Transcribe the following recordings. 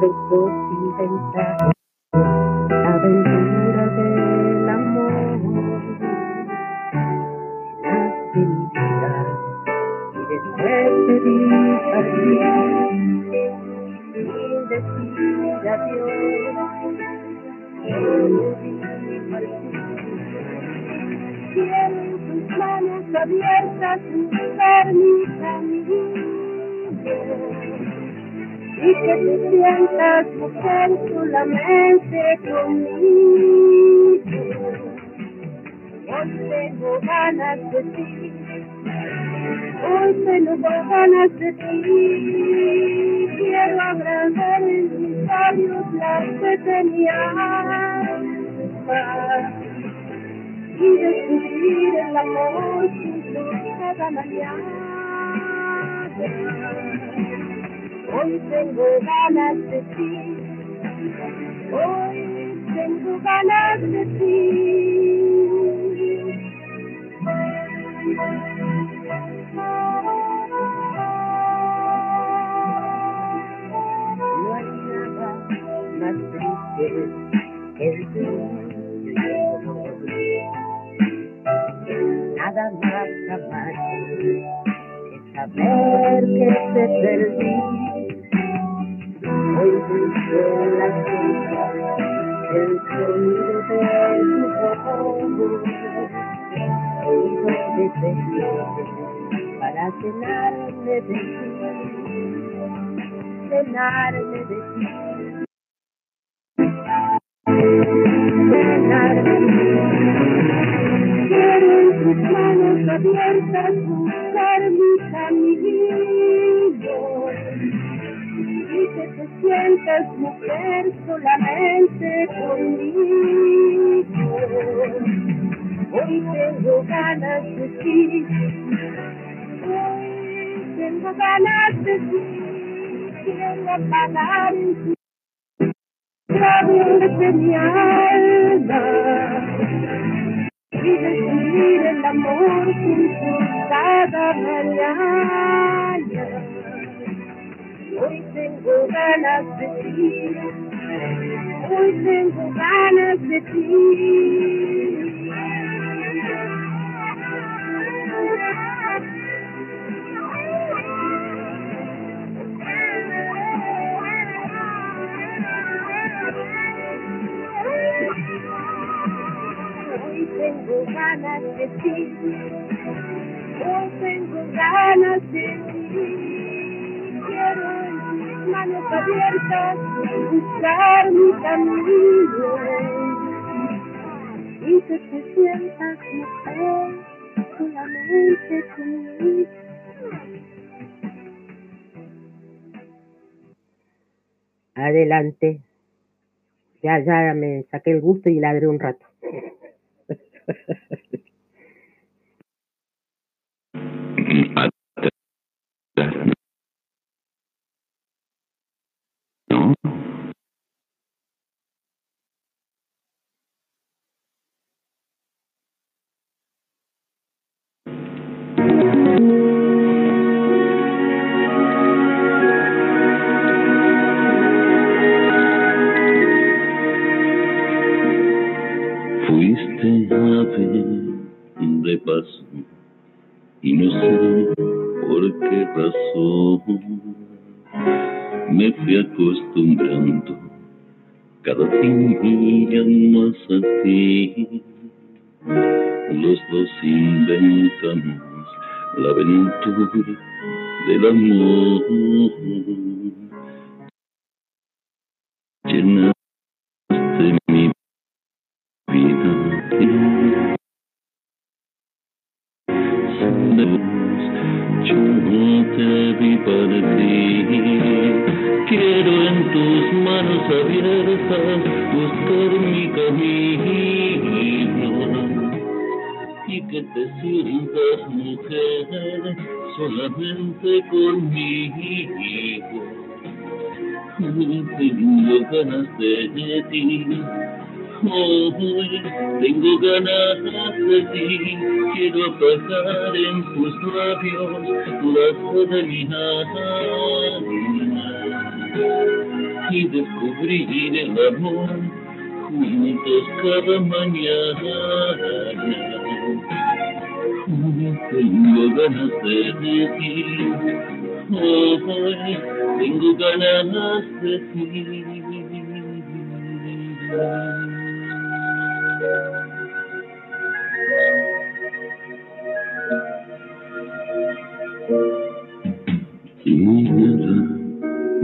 los dos inventaron la aventura del amor. Mi vida y después te vi partir sin decir adiós. Manos abiertas mi camino y que te sientas mujer solamente conmigo. Hoy tengo ganas de ti, hoy tengo ganas de ti. Quiero abrazar en mis labios la que tenía y descubrir el amor juntos cada mañana. Hoy tengo ganas de ti, hoy tengo ganas de ti. Más triste que el tuyo. Nada más amargo que saber que te perdí. De ti, llenarme de ti. Quiero en tus manos abiertas buscar mi camino que te sientas mujer solamente conmigo. Hoy tengo ganas de ti, hoy tengo ganas de ti, quiero apagar en tu labios de mi alma y descubrir el amor juntos cada mañana. Hoy tengo ganas de ti, hoy tengo ganas de ti. Hoy tengo ganas de ti, hoy tengo ganas de ti. Quiero manos abiertas buscar mi camino y que te sientas mujer solamente conmigo. Adelante. Ya, ya me saqué el gusto y ladré un rato. ¿No? Fuiste ave de paso y no sé por qué razón me fui acostumbrando cada día más a ti. Los dos inventamos la aventura del amor. Llenaste mi vida yo te vi partir. Quiero en tus manos abiertas buscar mi camino que te sientas mujer solamente conmigo. Tengo ganas de ti. Hoy tengo ganas de ti, quiero apagar en tus labios la sed de mi alma y descubrir el amor juntos cada mañana. Tengo ganas de ti, hoy tengo ganas de ti.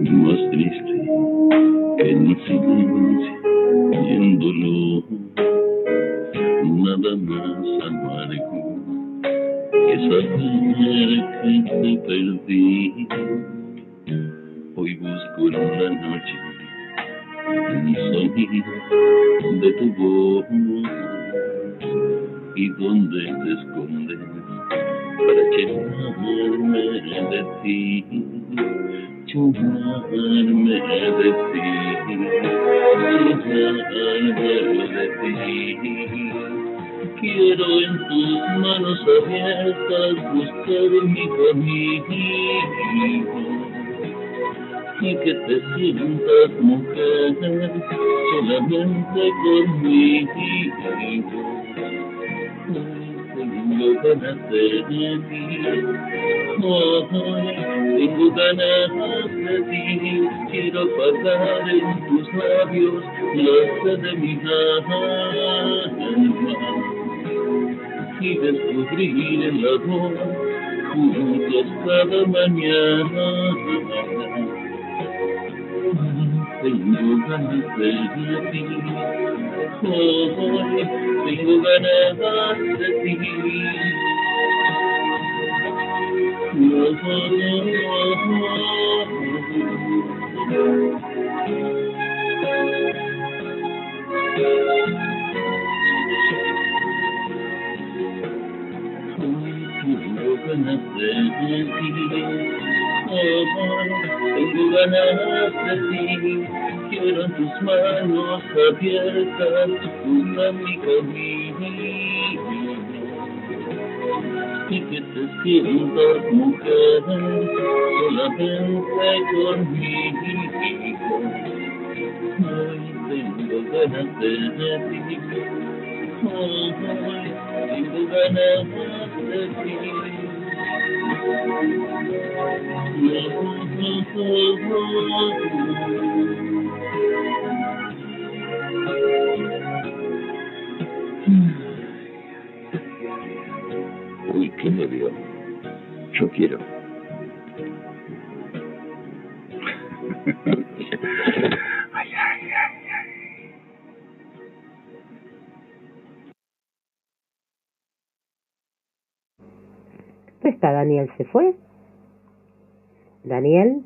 Nada más triste que el silencio y el dolor, que perdí. Hoy busco en la noche el sonido de tu voz y donde te escondes para llenarme de ti, llenarme de ti, llenarme de ti. Quiero en tus manos abiertas buscar mi camino y que te sientas mujer solamente conmigo. Tengo ganas de ti, oh, tengo ganas de ti, quiero pasar en tus labios la sed de mi alma y descubrir el amor juntos cada mañana. Tengo ganas de ti, de ti. Ti, tengo ganas de ti, quiero tus manos abiertas una mi camino y que te sientas mujer solamente conmigo. Hoy tengo ganas de ti, hoy tengo ganas de ti. Uy, qué me dio. Yo quiero. ¿Dónde está Daniel? ¿Se fue? Daniel.